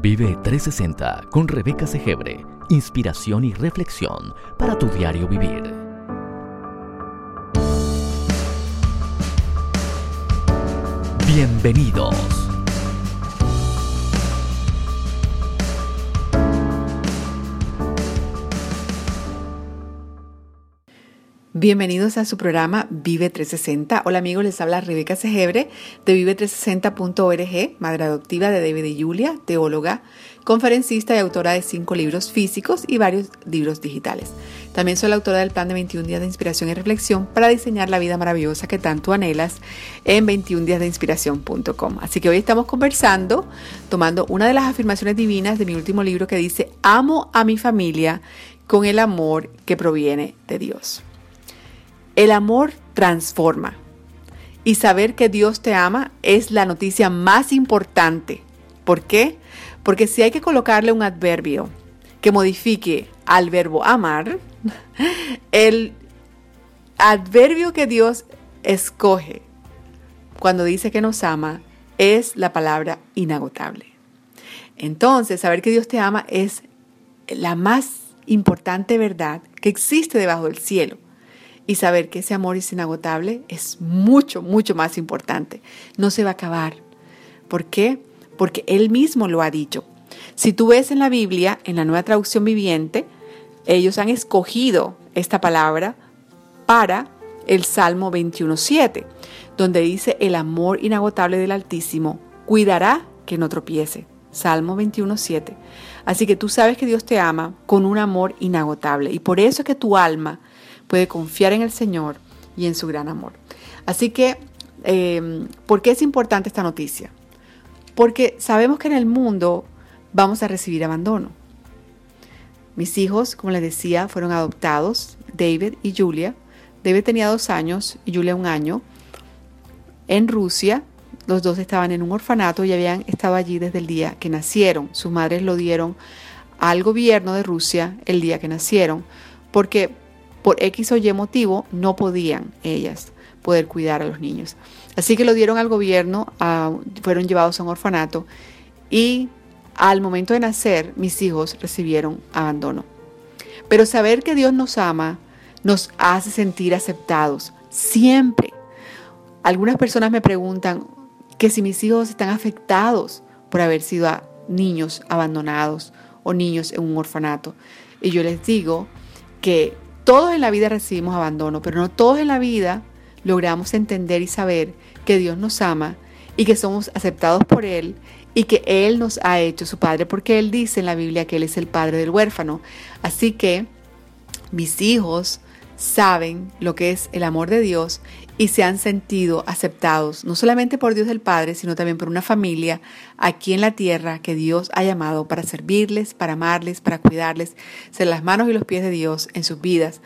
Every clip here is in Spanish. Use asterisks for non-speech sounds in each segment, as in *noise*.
Vive 360 con Rebeca Segebre. Inspiración y reflexión para tu diario vivir. Bienvenidos. Bienvenidos a su programa Vive 360. Hola amigos, les habla Rebeca Segebre de vive360.org, madre adoptiva de David y Julia, teóloga, conferencista y autora de cinco libros físicos y varios libros digitales. También soy la autora del plan de 21 días de inspiración y reflexión para diseñar la vida maravillosa que tanto anhelas en 21 días de inspiración.com. Así que hoy estamos conversando, tomando una de las afirmaciones divinas de mi último libro que dice, amo a mi familia con el amor que proviene de Dios. El amor transforma. Y saber que Dios te ama es la noticia más importante. ¿Por qué? Porque si hay que colocarle un adverbio que modifique al verbo amar, *laughs* el adverbio que Dios escoge cuando dice que nos ama es la palabra inagotable. Entonces, saber que Dios te ama es la más importante verdad que existe debajo del cielo. Y saber que ese amor es inagotable es mucho, mucho más importante. No se va a acabar. ¿Por qué? Porque Él mismo lo ha dicho. Si tú ves en la Biblia, en la nueva traducción viviente, ellos han escogido esta palabra para el Salmo 21.7, donde dice, el amor inagotable del Altísimo cuidará que no tropiece. Salmo 21.7. Así que tú sabes que Dios te ama con un amor inagotable y por eso es que tu alma puede confiar en el Señor y en su gran amor. Así que, eh, ¿por qué es importante esta noticia? Porque sabemos que en el mundo vamos a recibir abandono. Mis hijos, como les decía, fueron adoptados, David y Julia. David tenía dos años y Julia un año. En Rusia, los dos estaban en un orfanato y habían estado allí desde el día que nacieron. Sus madres lo dieron al gobierno de Rusia el día que nacieron, porque por X o Y motivo no podían ellas poder cuidar a los niños. Así que lo dieron al gobierno, fueron llevados a un orfanato y al momento de nacer mis hijos recibieron abandono. Pero saber que Dios nos ama nos hace sentir aceptados siempre. Algunas personas me preguntan que si mis hijos están afectados por haber sido niños abandonados o niños en un orfanato. Y yo les digo que todos en la vida recibimos abandono, pero no todos en la vida logramos entender y saber que Dios nos ama y que somos aceptados por Él y que Él nos ha hecho su Padre, porque Él dice en la Biblia que Él es el Padre del huérfano. Así que mis hijos saben lo que es el amor de Dios y se han sentido aceptados, no solamente por Dios el Padre, sino también por una familia aquí en la tierra que Dios ha llamado para servirles, para amarles, para cuidarles, ser las manos y los pies de Dios en sus vidas.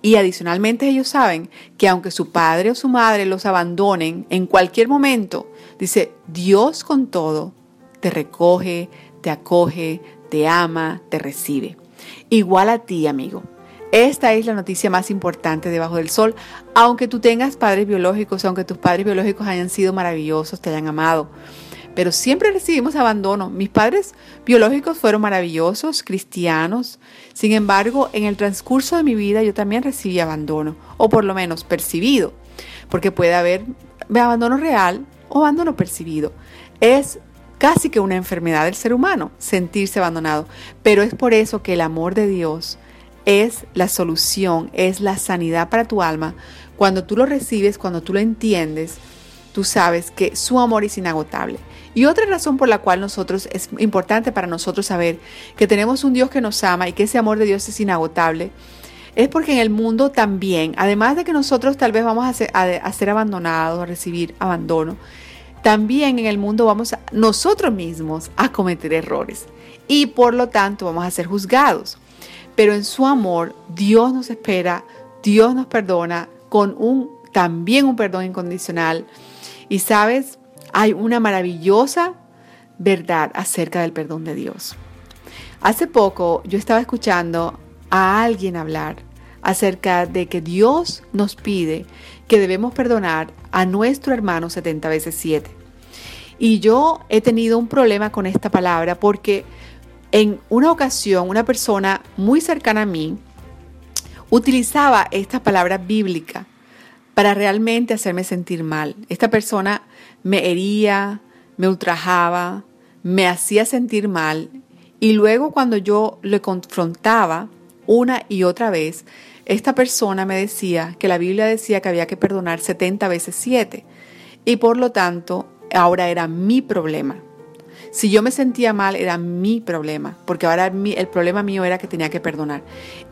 Y adicionalmente ellos saben que aunque su padre o su madre los abandonen en cualquier momento, dice, Dios con todo te recoge, te acoge, te ama, te recibe. Igual a ti, amigo. Esta es la noticia más importante debajo del sol, aunque tú tengas padres biológicos, aunque tus padres biológicos hayan sido maravillosos, te hayan amado. Pero siempre recibimos abandono. Mis padres biológicos fueron maravillosos, cristianos. Sin embargo, en el transcurso de mi vida yo también recibí abandono, o por lo menos percibido, porque puede haber abandono real o abandono percibido. Es casi que una enfermedad del ser humano sentirse abandonado, pero es por eso que el amor de Dios es la solución, es la sanidad para tu alma. Cuando tú lo recibes, cuando tú lo entiendes, tú sabes que su amor es inagotable. Y otra razón por la cual nosotros es importante para nosotros saber que tenemos un Dios que nos ama y que ese amor de Dios es inagotable, es porque en el mundo también, además de que nosotros tal vez vamos a ser, abandonados, a recibir abandono, también en el mundo vamos nosotros mismos a cometer errores y por lo tanto vamos a ser juzgados pero en su amor Dios nos espera, Dios nos perdona con un también un perdón incondicional. Y sabes, hay una maravillosa verdad acerca del perdón de Dios. Hace poco yo estaba escuchando a alguien hablar acerca de que Dios nos pide que debemos perdonar a nuestro hermano 70 veces 7. Y yo he tenido un problema con esta palabra porque en una ocasión una persona muy cercana a mí utilizaba esta palabra bíblica para realmente hacerme sentir mal. Esta persona me hería, me ultrajaba, me hacía sentir mal y luego cuando yo le confrontaba una y otra vez, esta persona me decía que la Biblia decía que había que perdonar 70 veces 7 y por lo tanto ahora era mi problema. Si yo me sentía mal era mi problema, porque ahora el problema mío era que tenía que perdonar.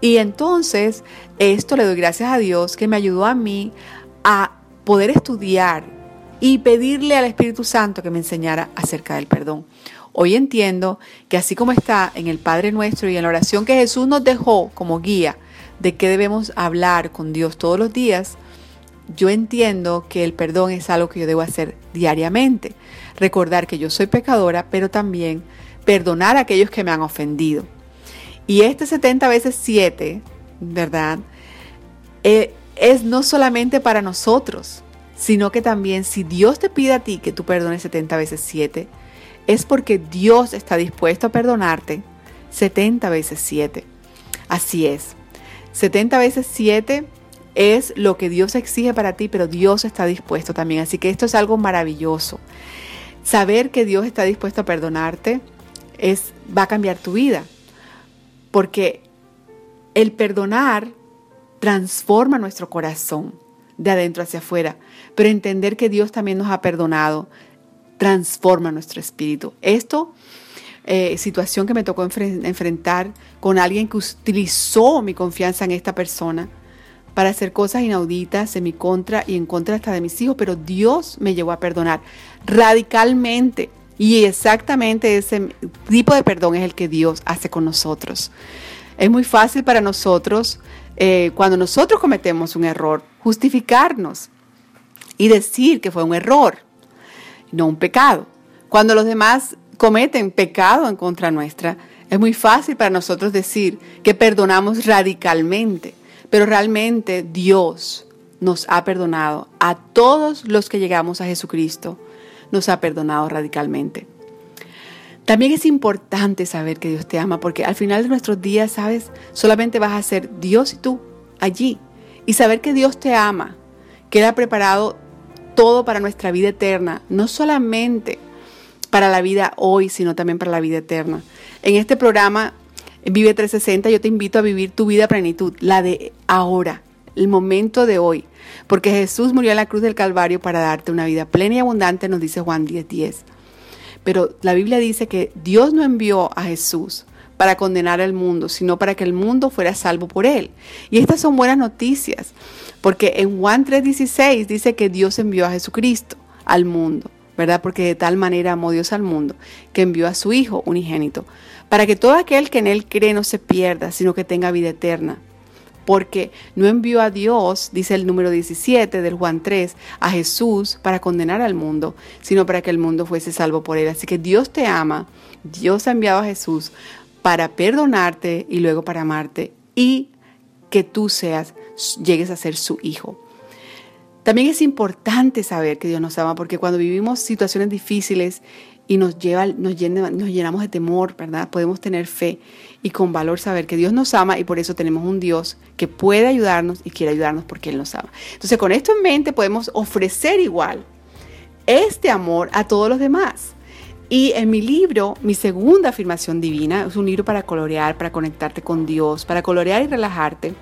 Y entonces esto le doy gracias a Dios que me ayudó a mí a poder estudiar y pedirle al Espíritu Santo que me enseñara acerca del perdón. Hoy entiendo que así como está en el Padre Nuestro y en la oración que Jesús nos dejó como guía de qué debemos hablar con Dios todos los días, yo entiendo que el perdón es algo que yo debo hacer diariamente. Recordar que yo soy pecadora, pero también perdonar a aquellos que me han ofendido. Y este 70 veces 7, ¿verdad? Eh, es no solamente para nosotros, sino que también si Dios te pide a ti que tú perdones 70 veces 7, es porque Dios está dispuesto a perdonarte 70 veces 7. Así es. 70 veces 7 es lo que Dios exige para ti, pero Dios está dispuesto también. Así que esto es algo maravilloso. Saber que Dios está dispuesto a perdonarte es va a cambiar tu vida. Porque el perdonar transforma nuestro corazón de adentro hacia afuera, pero entender que Dios también nos ha perdonado transforma nuestro espíritu. Esto, eh, situación que me tocó enfrentar con alguien que utilizó mi confianza en esta persona para hacer cosas inauditas en mi contra y en contra hasta de mis hijos, pero Dios me llevó a perdonar radicalmente. Y exactamente ese tipo de perdón es el que Dios hace con nosotros. Es muy fácil para nosotros, eh, cuando nosotros cometemos un error, justificarnos y decir que fue un error no un pecado. Cuando los demás cometen pecado en contra nuestra, es muy fácil para nosotros decir que perdonamos radicalmente, pero realmente Dios nos ha perdonado a todos los que llegamos a Jesucristo, nos ha perdonado radicalmente. También es importante saber que Dios te ama, porque al final de nuestros días, sabes, solamente vas a ser Dios y tú allí. Y saber que Dios te ama, que Él ha preparado todo para nuestra vida eterna, no solamente para la vida hoy, sino también para la vida eterna. En este programa Vive 360 yo te invito a vivir tu vida a plenitud, la de ahora, el momento de hoy, porque Jesús murió en la cruz del Calvario para darte una vida plena y abundante, nos dice Juan 10:10. 10. Pero la Biblia dice que Dios no envió a Jesús para condenar al mundo, sino para que el mundo fuera salvo por él. Y estas son buenas noticias, porque en Juan 3:16 dice que Dios envió a Jesucristo al mundo, ¿verdad? Porque de tal manera amó Dios al mundo, que envió a su Hijo unigénito, para que todo aquel que en él cree no se pierda, sino que tenga vida eterna. Porque no envió a Dios, dice el número 17 del Juan 3, a Jesús para condenar al mundo, sino para que el mundo fuese salvo por él. Así que Dios te ama, Dios ha enviado a Jesús para perdonarte y luego para amarte y que tú seas, llegues a ser su hijo. También es importante saber que Dios nos ama porque cuando vivimos situaciones difíciles y nos, lleva, nos, llenamos de temor, ¿verdad? Podemos tener fe y con valor saber que Dios nos ama y por eso tenemos un Dios que puede ayudarnos y quiere ayudarnos porque Él nos ama. Entonces con esto en mente podemos ofrecer igual este amor a todos los demás. Y en mi libro, mi segunda afirmación divina, es un libro para colorear, para conectarte con Dios, para colorear y relajarte.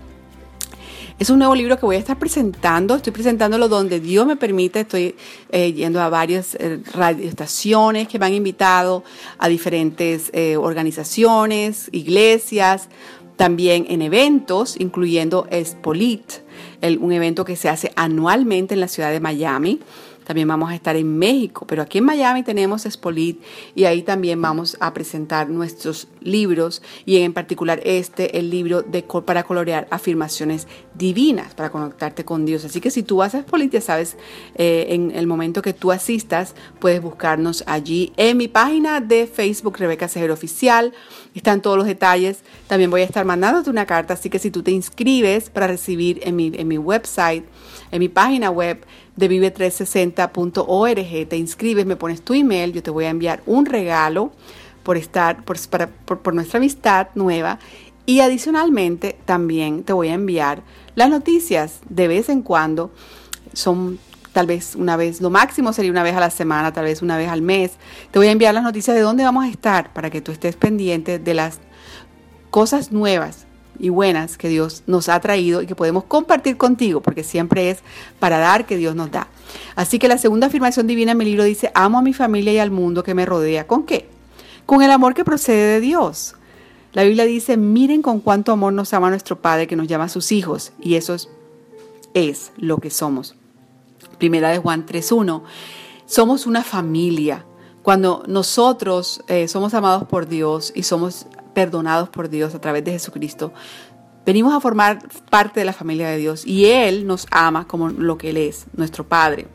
Es un nuevo libro que voy a estar presentando, estoy presentándolo donde Dios me permite, estoy eh, yendo a varias eh, radioestaciones que me han invitado, a diferentes eh, organizaciones, iglesias, también en eventos, incluyendo Espolit, un evento que se hace anualmente en la ciudad de Miami. También vamos a estar en México, pero aquí en Miami tenemos Espolit y ahí también vamos a presentar nuestros libros y en particular este, el libro de, para colorear afirmaciones divinas, para conectarte con Dios. Así que si tú vas a Espolit, ya sabes, eh, en el momento que tú asistas, puedes buscarnos allí en mi página de Facebook, Rebeca Cejero Oficial. Están todos los detalles. También voy a estar mandándote una carta, así que si tú te inscribes para recibir en mi, en mi website, en mi página web, de vive360.org, te inscribes, me pones tu email, yo te voy a enviar un regalo por estar, por, por nuestra amistad nueva y adicionalmente también te voy a enviar las noticias de vez en cuando. Son tal vez una vez, lo máximo sería una vez a la semana, tal vez una vez al mes. Te voy a enviar las noticias de dónde vamos a estar para que tú estés pendiente de las cosas nuevas y buenas que Dios nos ha traído y que podemos compartir contigo, porque siempre es para dar que Dios nos da. Así que la segunda afirmación divina en mi libro dice, amo a mi familia y al mundo que me rodea. ¿Con qué? Con el amor que procede de Dios. La Biblia dice, miren con cuánto amor nos ama nuestro Padre que nos llama a sus hijos. Y eso es, lo que somos. Primera de Juan 3.1. Somos una familia. Cuando nosotros eh, somos amados por Dios y somos perdonados por Dios a través de Jesucristo, venimos a formar parte de la familia de Dios y Él nos ama como lo que Él es, nuestro Padre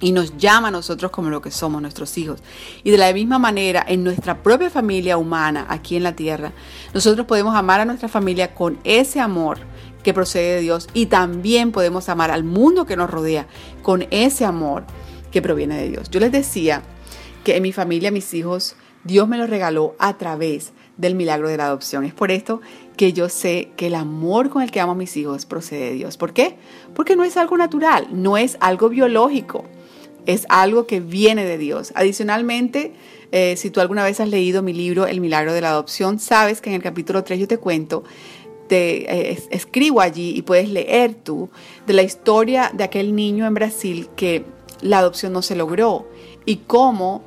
y nos llama a nosotros como lo que somos, nuestros hijos. Y de la misma manera, en nuestra propia familia humana, aquí en la tierra, nosotros podemos amar a nuestra familia con ese amor que procede de Dios y también podemos amar al mundo que nos rodea con ese amor que proviene de Dios. Yo les decía que en mi familia, mis hijos, Dios me los regaló a través del milagro de la adopción. Es por esto que yo sé que el amor con el que amo a mis hijos procede de Dios. ¿Por qué? Porque no es algo natural, no es algo biológico es algo que viene de Dios. Adicionalmente, eh, si tú alguna vez has leído mi libro El milagro de la adopción, sabes que en el capítulo 3 yo te cuento, te eh, escribo allí y puedes leer tú de la historia de aquel niño en Brasil que la adopción no se logró y cómo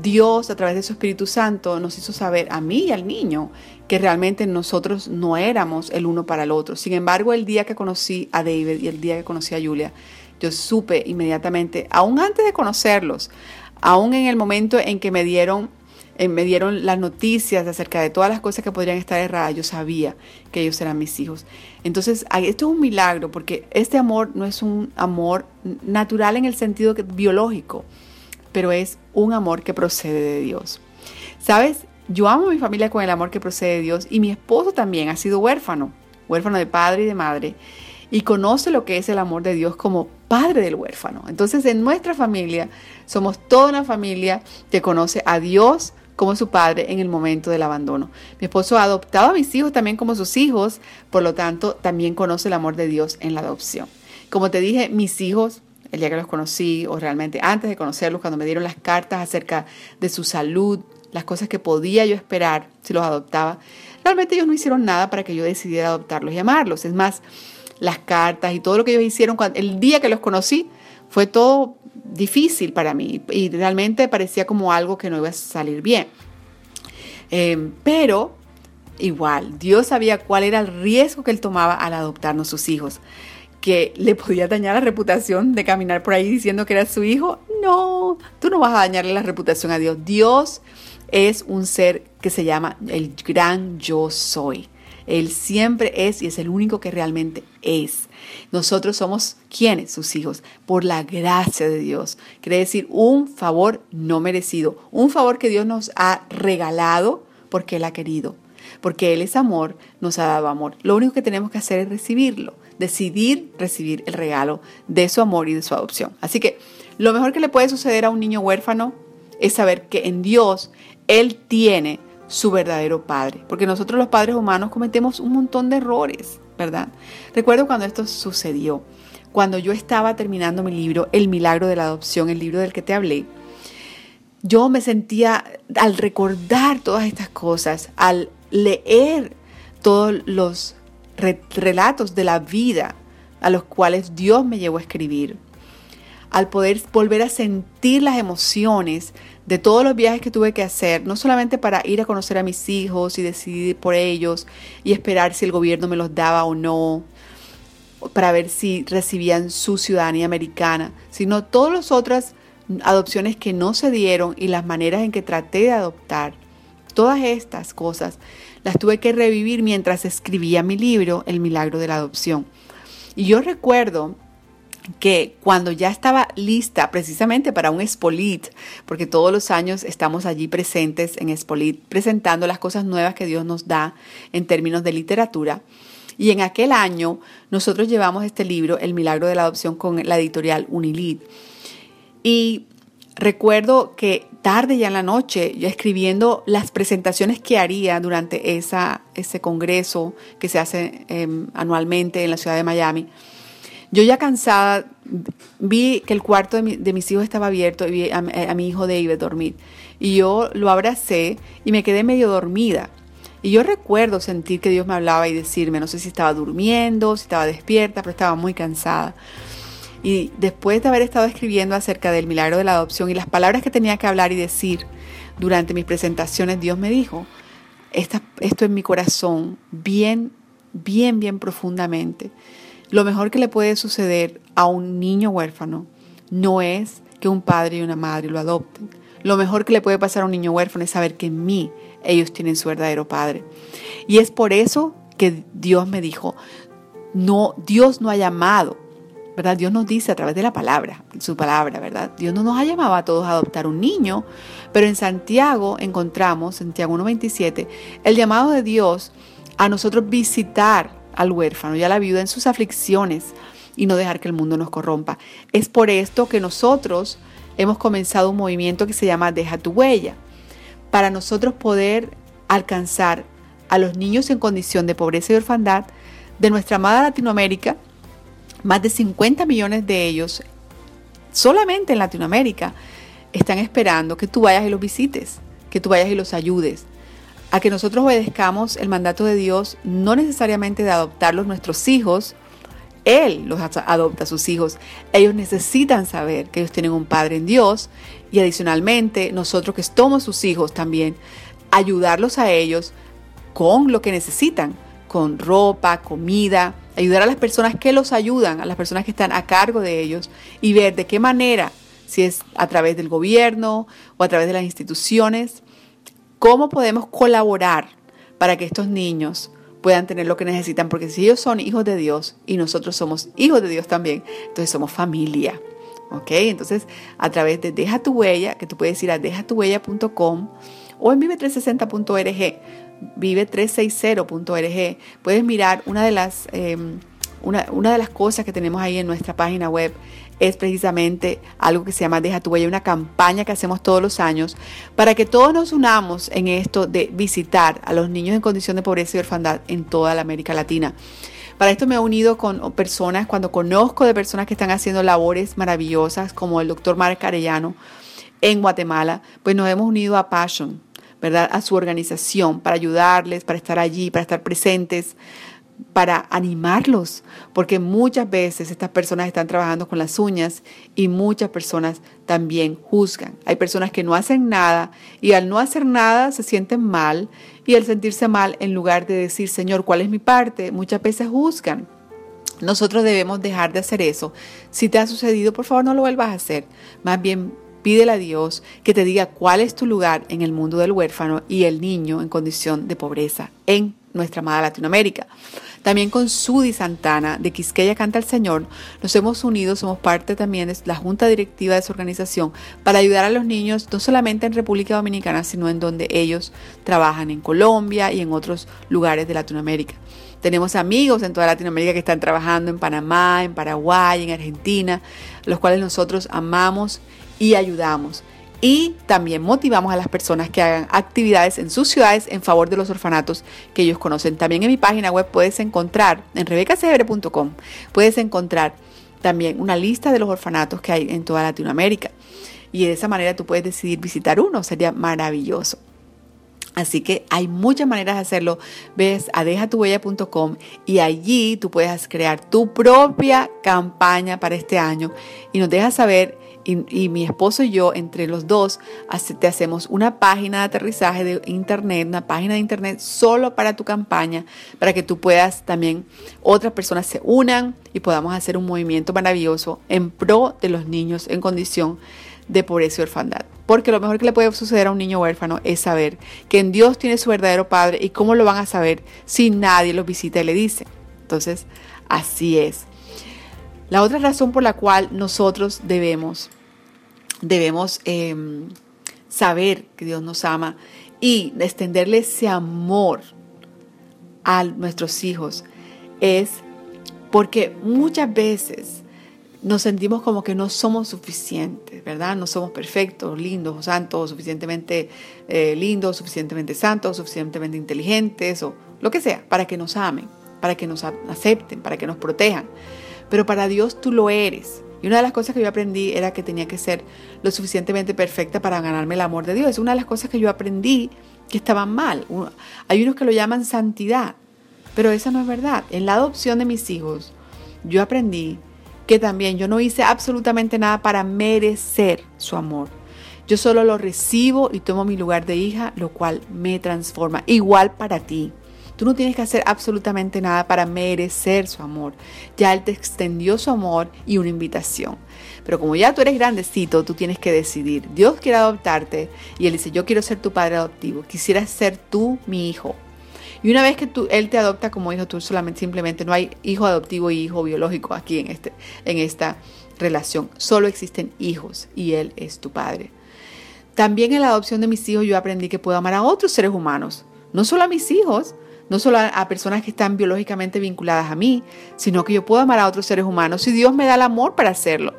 Dios a través de su Espíritu Santo nos hizo saber a mí y al niño que realmente nosotros no éramos el uno para el otro. Sin embargo, el día que conocí a David y el día que conocí a Julia, yo supe inmediatamente, aún antes de conocerlos, aún en el momento en que me dieron, eh, me dieron las noticias acerca de todas las cosas que podrían estar erradas, yo sabía que ellos eran mis hijos. Entonces, esto es un milagro porque este amor no es un amor natural en el sentido biológico, pero es un amor que procede de Dios. ¿Sabes? Yo amo a mi familia con el amor que procede de Dios y mi esposo también ha sido huérfano, huérfano de padre y de madre y conoce lo que es el amor de Dios como padre del huérfano. Entonces en nuestra familia somos toda una familia que conoce a Dios como su padre en el momento del abandono. Mi esposo ha adoptado a mis hijos también como sus hijos, por lo tanto también conoce el amor de Dios en la adopción. Como te dije, mis hijos, el día que los conocí o realmente antes de conocerlos, cuando me dieron las cartas acerca de su salud, las cosas que podía yo esperar si los adoptaba, realmente ellos no hicieron nada para que yo decidiera adoptarlos y amarlos. Es más, las cartas y todo lo que ellos hicieron el día que los conocí fue todo difícil para mí y realmente parecía como algo que no iba a salir bien. Em, pero igual, Dios sabía cuál era el riesgo que él tomaba al adoptarnos sus hijos. Que le podía dañar la reputación de caminar por ahí diciendo que era su hijo. No, tú no vas a dañarle la reputación a Dios. Dios es un ser que se llama el gran yo soy. Él siempre es y es el único que realmente es. Nosotros somos quienes, sus hijos, por la gracia de Dios. Quiere decir un favor no merecido, un favor que Dios nos ha regalado porque Él ha querido, porque Él es amor, nos ha dado amor. Lo único que tenemos que hacer es recibirlo, decidir recibir el regalo de su amor y de su adopción. Así que lo mejor que le puede suceder a un niño huérfano es saber que en Dios Él tiene su verdadero padre. Porque nosotros los padres humanos cometemos un montón de errores, ¿verdad? Recuerdo cuando esto sucedió, cuando yo estaba terminando mi libro, El milagro de la adopción, el libro del que te hablé, yo me sentía, al recordar todas estas cosas, al leer todos los relatos de la vida a los cuales Dios me llevó a escribir, al poder volver a sentir las emociones de todos los viajes que tuve que hacer, no solamente para ir a conocer a mis hijos y decidir por ellos y esperar si el gobierno me los daba o no, para ver si recibían su ciudadanía americana, sino todas las otras adopciones que no se dieron y las maneras en que traté de adoptar. Todas estas cosas las tuve que revivir mientras escribía mi libro El milagro de la adopción. Y yo recuerdo que cuando ya estaba lista precisamente para un Espolit, porque todos los años estamos allí presentes en Espolit presentando las cosas nuevas que Dios nos da en términos de literatura, Y en aquel año nosotros llevamos este libro, El Milagro de la Adopción, con la editorial Unilid. Y recuerdo que tarde ya en la noche, yo escribiendo las presentaciones que haría durante esa, ese congreso que se hace em, anualmente en la ciudad de Miami, yo ya cansada, vi que el cuarto de, mis hijos estaba abierto y vi a, a, mi hijo David dormir. Y yo lo abracé y me quedé medio dormida. Y yo recuerdo sentir que Dios me hablaba y decirme, no sé si estaba durmiendo, si estaba despierta, pero estaba muy cansada. Y después de haber estado escribiendo acerca del milagro de la adopción y las palabras que tenía que hablar y decir durante mis presentaciones, Dios me dijo, esto en mi corazón, bien, bien, bien profundamente. Lo mejor que le puede suceder a un niño huérfano no es que un padre y una madre lo adopten. Lo mejor que le puede pasar a un niño huérfano es saber que en mí ellos tienen su verdadero padre. Y es por eso que Dios me dijo, no, Dios no ha llamado ¿verdad? Dios nos dice a través de la palabra, su palabra, ¿verdad? Dios no nos ha llamado a todos a adoptar un niño, pero en Santiago encontramos, Santiago 1.27, el llamado de Dios a nosotros visitar al huérfano y a la viuda en sus aflicciones y no dejar que el mundo nos corrompa. Es por esto que nosotros hemos comenzado un movimiento que se llama Deja tu huella, para nosotros poder alcanzar a los niños en condición de pobreza y orfandad de nuestra amada Latinoamérica, más de 50 millones de ellos, solamente en Latinoamérica, están esperando que tú vayas y los visites, que tú vayas y los ayudes, a que nosotros obedezcamos el mandato de Dios, no necesariamente de adoptarlos nuestros hijos, Él los adopta a sus hijos. Ellos necesitan saber que ellos tienen un Padre en Dios y adicionalmente nosotros que somos sus hijos también, ayudarlos a ellos con lo que necesitan, con ropa, comida, ayudar a las personas que los ayudan, a las personas que están a cargo de ellos y ver de qué manera, si es a través del gobierno o a través de las instituciones, cómo podemos colaborar para que estos niños puedan tener lo que necesitan, porque si ellos son hijos de Dios y nosotros somos hijos de Dios también, entonces somos familia. ¿Ok? Entonces, a través de Deja tu huella, que tú puedes ir a dejatuhuella.com o en vive360.org vive360.org, puedes mirar una de las... Em, una, una, de las cosas que tenemos ahí en nuestra página web. Es precisamente algo que se llama Deja tu huella, una campaña que hacemos todos los años para que todos nos unamos en esto de visitar a los niños en condición de pobreza y orfandad en toda la América Latina. Para esto me he unido con personas, cuando conozco de personas que están haciendo labores maravillosas, como el doctor Marc Arellano en Guatemala, pues nos hemos unido a Passion, ¿verdad? A su organización para ayudarles, para estar allí, para estar presentes, para animarlos, porque muchas veces estas personas están trabajando con las uñas y muchas personas también juzgan. Hay personas que no hacen nada y al no hacer nada se sienten mal y al sentirse mal, en lugar de decir, Señor, ¿cuál es mi parte? Muchas veces juzgan. Nosotros debemos dejar de hacer eso. Si te ha sucedido, por favor no lo vuelvas a hacer. Más bien Pídele a Dios que te diga cuál es tu lugar en el mundo del huérfano y el niño en condición de pobreza en nuestra amada Latinoamérica. También con Sudi Santana de Quisqueya Canta el Señor nos hemos unido, somos parte también de la junta directiva de su organización para ayudar a los niños no solamente en República Dominicana, sino en donde ellos trabajan en Colombia y en otros lugares de Latinoamérica. Tenemos amigos en toda Latinoamérica que están trabajando en Panamá, en Paraguay, en Argentina, los cuales nosotros amamos y ayudamos. Y también motivamos a las personas que hagan actividades en sus ciudades en favor de los orfanatos que ellos conocen. También en mi página web puedes encontrar, en rebecacebre.com, puedes encontrar también una lista de los orfanatos que hay en toda Latinoamérica. Y de esa manera tú puedes decidir visitar uno, sería maravilloso. Así que hay muchas maneras de hacerlo. Ves a dejatuhuella.com y allí tú puedes crear tu propia campaña para este año y nos dejas saber y, mi esposo y yo, entre los dos, te hacemos una página de aterrizaje de internet, una página de internet solo para tu campaña, para que tú puedas también, otras personas se unan y podamos hacer un movimiento maravilloso en pro de los niños en condición de pobreza y orfandad. Porque lo mejor que le puede suceder a un niño huérfano es saber que en Dios tiene su verdadero Padre y cómo lo van a saber si nadie los visita y le dice. Entonces, así es. La otra razón por la cual nosotros debemos, debemos em, saber que Dios nos ama y extenderle ese amor a nuestros hijos es porque muchas veces nos sentimos como que no somos suficientes, ¿verdad? No somos perfectos, lindos santos, suficientemente eh, lindos, suficientemente santos, suficientemente inteligentes o lo que sea, para que nos amen, para que nos acepten, para que nos protejan. Pero para Dios tú lo eres. Y una de las cosas que yo aprendí era que tenía que ser lo suficientemente perfecta para ganarme el amor de Dios. Es una de las cosas que yo aprendí que estaban mal. Hay unos que lo llaman santidad, pero esa no es verdad. En la adopción de mis hijos, yo aprendí que también yo no hice absolutamente nada para merecer su amor. Yo solo lo recibo y tomo mi lugar de hija, lo cual me transforma. Igual para ti. Tú no tienes que hacer absolutamente nada para merecer su amor. Ya Él te extendió su amor y una invitación. Pero como ya tú eres grandecito, tú tienes que decidir. Dios quiere adoptarte y Él dice, yo quiero ser tu padre adoptivo. Quisiera ser tú mi hijo. Y una vez que Él te adopta como hijo, tú solamente, simplemente no hay hijo adoptivo y hijo biológico aquí en, este, en esta relación. Solo existen hijos y Él es tu padre. También en la adopción de mis hijos yo aprendí que puedo amar a otros seres humanos, no solo a mis hijos, no solo a, personas que están biológicamente vinculadas a mí, sino que yo puedo amar a otros seres humanos si Dios me da el amor para hacerlo.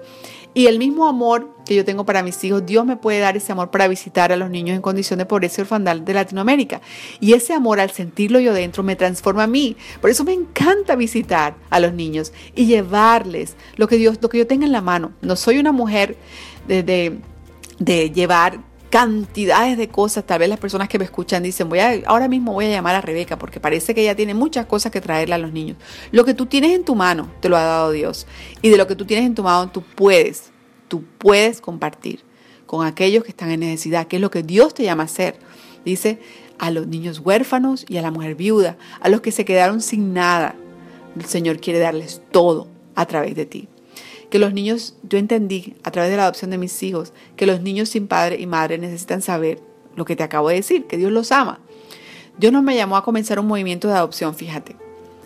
Y el mismo amor que yo tengo para mis hijos, Dios me puede dar ese amor para visitar a los niños en condición de pobreza y orfandad de Latinoamérica. Y ese amor, al sentirlo yo dentro, me transforma a mí. Por eso me encanta visitar a los niños y llevarles lo que Dios, lo que yo tenga en la mano. No soy una mujer de, de, de llevar cantidades de cosas. Tal vez las personas que me escuchan dicen, voy a, ahora mismo voy a llamar a Rebeca porque parece que ella tiene muchas cosas que traerle a los niños. Lo que tú tienes en tu mano te lo ha dado Dios. Y de lo que tú tienes en tu mano tú puedes, tú puedes compartir con aquellos que están en necesidad, que es lo que Dios te llama a hacer. Dice a los niños huérfanos y a la mujer viuda, a los que se quedaron sin nada. El Señor quiere darles todo a través de ti que los niños, yo entendí a través de la adopción de mis hijos, que los niños sin padre y madre necesitan saber lo que te acabo de decir, que Dios los ama. Dios no me llamó a comenzar un movimiento de adopción, fíjate.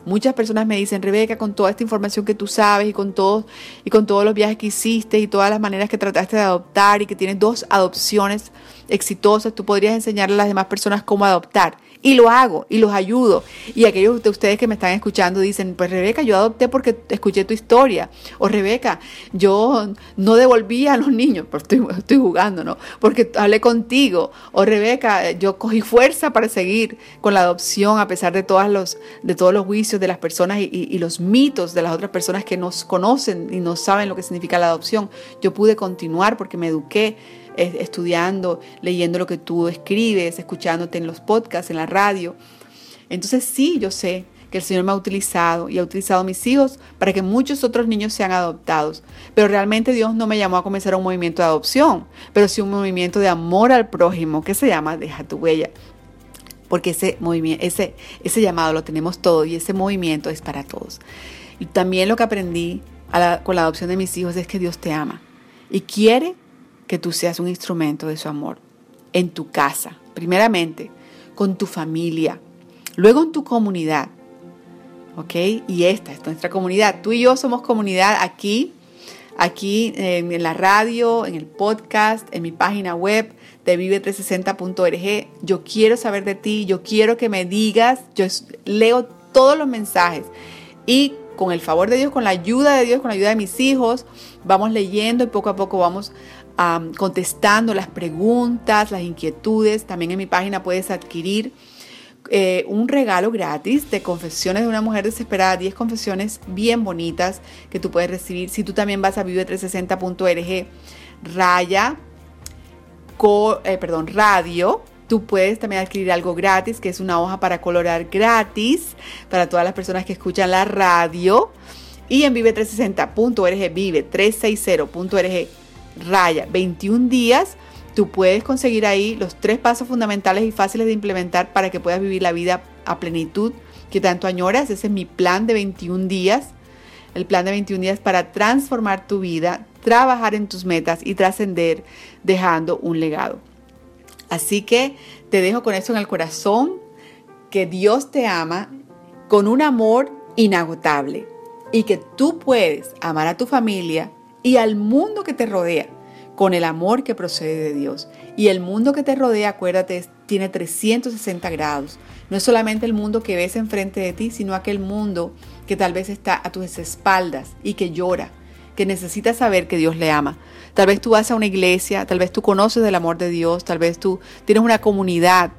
Muchas personas me dicen, Rebeca, con toda esta información que tú sabes y con todos y con todos los viajes que hiciste y todas las maneras que trataste de adoptar y que tienes dos adopciones exitosas, tú podrías enseñarle a las demás personas cómo adoptar. Y lo hago y los ayudo. Y aquellos de ustedes que me están escuchando dicen, pues Rebeca, yo adopté porque escuché tu historia. O Rebeca, yo no devolví a los niños, pero estoy, jugando, ¿no? Porque hablé contigo. O Rebeca, yo cogí fuerza para seguir con la adopción a pesar de, todas los, de todos los juicios de las personas y, los mitos de las otras personas que nos conocen y no saben lo que significa la adopción. Yo pude continuar porque me eduqué estudiando, leyendo lo que tú escribes, escuchándote en los podcasts, en la radio. Entonces sí, yo sé que el Señor me ha utilizado y ha utilizado mis hijos para que muchos otros niños sean adoptados. Pero realmente Dios no me llamó a comenzar un movimiento de adopción, pero sí un movimiento de amor al prójimo que se llama Deja tu huella. Porque ese, movimiento, ese, ese llamado lo tenemos todo y ese movimiento es para todos. Y también lo que aprendí con la adopción de mis hijos es que Dios te ama y quiere que tú seas un instrumento de su amor en tu casa, primeramente, con tu familia, luego en tu comunidad. ¿Ok? Y esta es nuestra comunidad. Tú y yo somos comunidad aquí, aquí en la radio, en el podcast, en mi página web de vive360.org. Yo quiero saber de ti, yo quiero que me digas, yo leo todos los mensajes y con el favor de Dios, con la ayuda de Dios, con la ayuda de mis hijos, vamos leyendo y poco a poco vamos contestando las preguntas, las inquietudes. También en mi página puedes adquirir eh, un regalo gratis de confesiones de una mujer desesperada, 10 confesiones bien bonitas que tú puedes recibir. Si tú también vas a vive360.org, raya, eh, perdón, radio, Tú puedes también adquirir algo gratis, que es una hoja para colorar gratis para todas las personas que escuchan la radio. Y en vive360.org, vive360.org raya 21 días, tú puedes conseguir ahí los tres pasos fundamentales y fáciles de implementar para que puedas vivir la vida a plenitud que tanto añoras. Ese es mi plan de 21 días. El plan de 21 días para transformar tu vida, trabajar en tus metas y trascender dejando un legado. Así que te dejo con esto en el corazón, que Dios te ama con un amor inagotable y que tú puedes amar a tu familia y al mundo que te rodea con el amor que procede de Dios. Y el mundo que te rodea, acuérdate, tiene 360 grados. No es solamente el mundo que ves enfrente de ti, sino aquel mundo que tal vez está a tus espaldas y que llora, que necesita saber que Dios le ama. Tal vez tú vas a una iglesia, tal vez tú conoces del amor de Dios, tal vez tú tienes una comunidad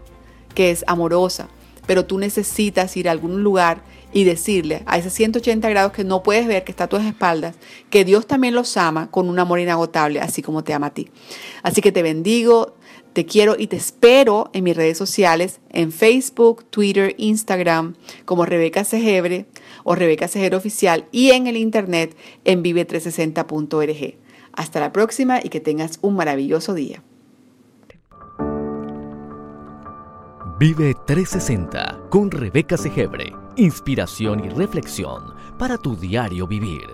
que es amorosa, pero tú necesitas ir a algún lugar y decirle a ese 180 grados que no puedes ver, que está a tus espaldas, que Dios también los ama con un amor inagotable, así como te ama a ti. Así que te bendigo, te quiero y te espero en mis redes sociales, en Facebook, Twitter, Instagram, como Rebeca Segebre o Rebeca Segebre Oficial y en el internet en vive360.org. Hasta la próxima y que tengas un maravilloso día. Vive 360 con Rebeca Segebre. Inspiración y reflexión para tu diario vivir.